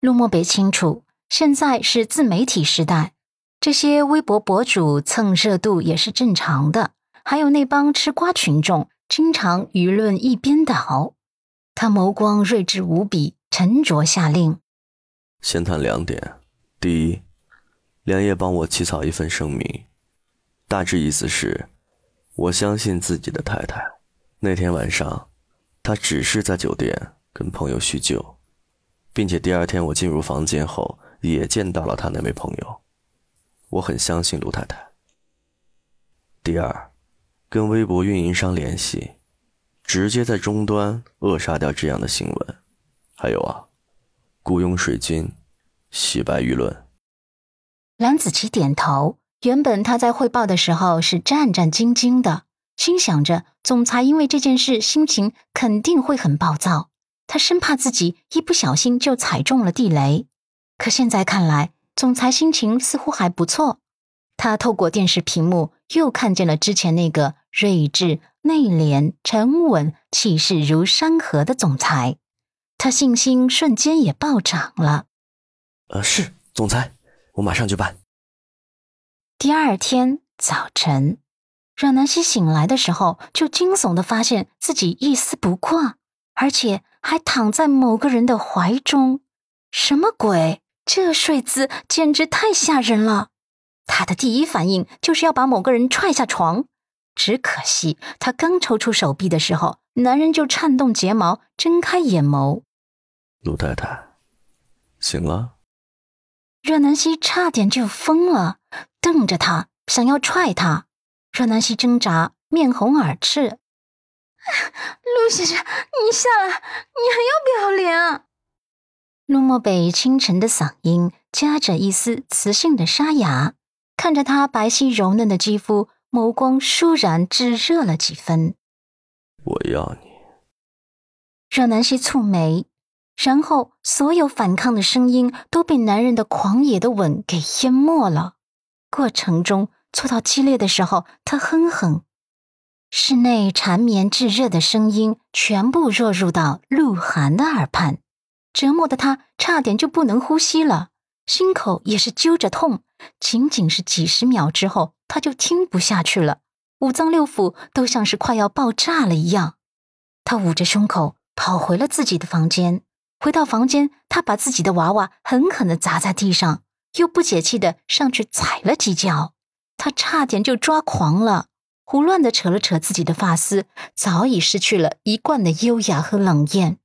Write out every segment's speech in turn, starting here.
陆墨别清楚，现在是自媒体时代，这些微博博主蹭热度也是正常的。还有那帮吃瓜群众，经常舆论一边倒。他眸光睿智无比，沉着下令：先谈两点。第一，梁烨帮我起草一份声明，大致意思是，我相信自己的太太。那天晚上，她只是在酒店跟朋友叙旧，并且第二天我进入房间后也见到了他那位朋友。我很相信卢太太。第二，跟微博运营商联系，直接在终端扼杀掉这样的新闻。还有啊，雇佣水军，洗白舆论。蓝子琪点头。原本他在汇报的时候是战战兢兢的。心想着，总裁因为这件事心情肯定会很暴躁，他生怕自己一不小心就踩中了地雷。可现在看来，总裁心情似乎还不错。他透过电视屏幕又看见了之前那个睿智、内敛、沉稳、气势如山河的总裁，他信心瞬间也暴涨了。呃，是总裁，我马上就办。第二天早晨。阮南希醒来的时候，就惊悚的发现自己一丝不挂，而且还躺在某个人的怀中。什么鬼？这睡姿简直太吓人了！他的第一反应就是要把某个人踹下床。只可惜，他刚抽出手臂的时候，男人就颤动睫毛，睁开眼眸。陆太太，醒了。若南希差点就疯了，瞪着他，想要踹他。若南希挣扎，面红耳赤。陆先生，你下来，你还要不要脸？陆漠北清晨的嗓音夹着一丝磁性的沙哑，看着他白皙柔嫩的肌肤，眸光倏然炙热了几分。我要你。阮南希蹙眉，然后所有反抗的声音都被男人的狂野的吻给淹没了。过程中。做到激烈的时候，他哼哼，室内缠绵炙热的声音全部落入到鹿晗的耳畔，折磨的他差点就不能呼吸了，心口也是揪着痛。仅仅是几十秒之后，他就听不下去了，五脏六腑都像是快要爆炸了一样。他捂着胸口跑回了自己的房间，回到房间，他把自己的娃娃狠狠地砸在地上，又不解气地上去踩了几脚。他差点就抓狂了，胡乱的扯了扯自己的发丝，早已失去了一贯的优雅和冷艳。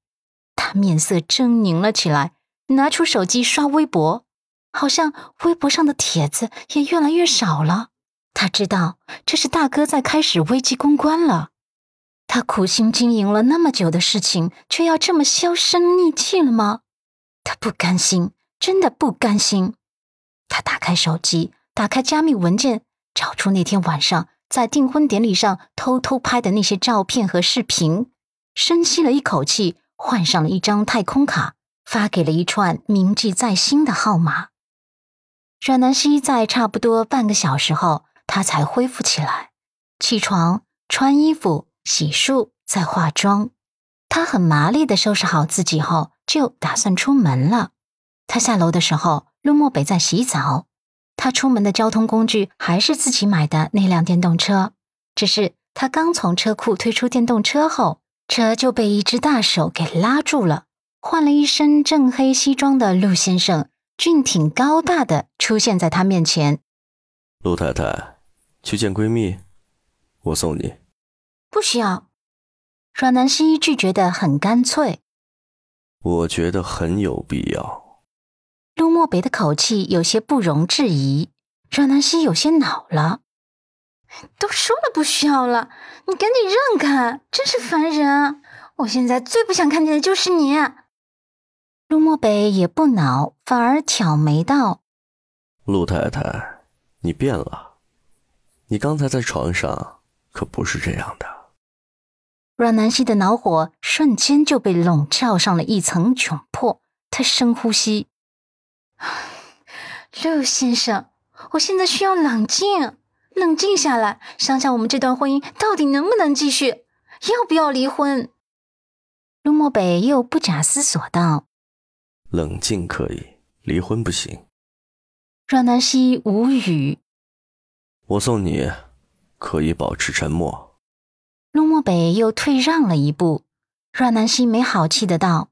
他面色狰狞了起来，拿出手机刷微博，好像微博上的帖子也越来越少了。他知道这是大哥在开始危机公关了。他苦心经营了那么久的事情，却要这么销声匿迹了吗？他不甘心，真的不甘心。他打开手机。打开加密文件，找出那天晚上在订婚典礼上偷偷拍的那些照片和视频，深吸了一口气，换上了一张太空卡，发给了一串铭记在心的号码。阮南希在差不多半个小时后，他才恢复起来，起床、穿衣服、洗漱、再化妆。他很麻利的收拾好自己后，就打算出门了。他下楼的时候，陆漠北在洗澡。他出门的交通工具还是自己买的那辆电动车，只是他刚从车库推出电动车后，车就被一只大手给拉住了。换了一身正黑西装的陆先生，俊挺高大的出现在他面前。陆太太，去见闺蜜，我送你。不需要。阮南希拒绝的很干脆。我觉得很有必要。陆漠北的口气有些不容置疑，阮南希有些恼了。都说了不需要了，你赶紧让开，真是烦人！我现在最不想看见的就是你。陆漠北也不恼，反而挑眉道：“陆太太，你变了，你刚才在床上可不是这样的。”阮南希的恼火瞬间就被笼罩上了一层窘迫，她深呼吸。陆先生，我现在需要冷静，冷静下来，想想我们这段婚姻到底能不能继续，要不要离婚？陆漠北又不假思索道：“冷静可以，离婚不行。阮南希无语。我送你，可以保持沉默。陆漠北又退让了一步。阮南希没好气的道：“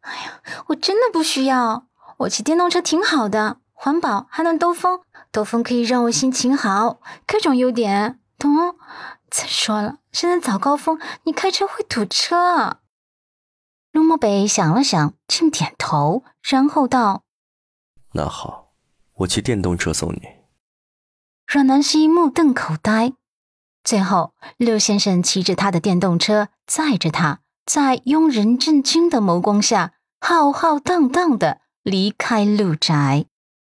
哎呀，我真的不需要，我骑电动车挺好的，环保还能兜风，兜风可以让我心情好，各种优点，懂？再说了，现在早高峰，你开车会堵车。”陆漠北想了想，竟点头，然后道。那好，我骑电动车送你。阮南希目瞪口呆，最后六先生骑着他的电动车载着他，在佣人震惊的眸光下，浩浩荡荡的离开鹿宅。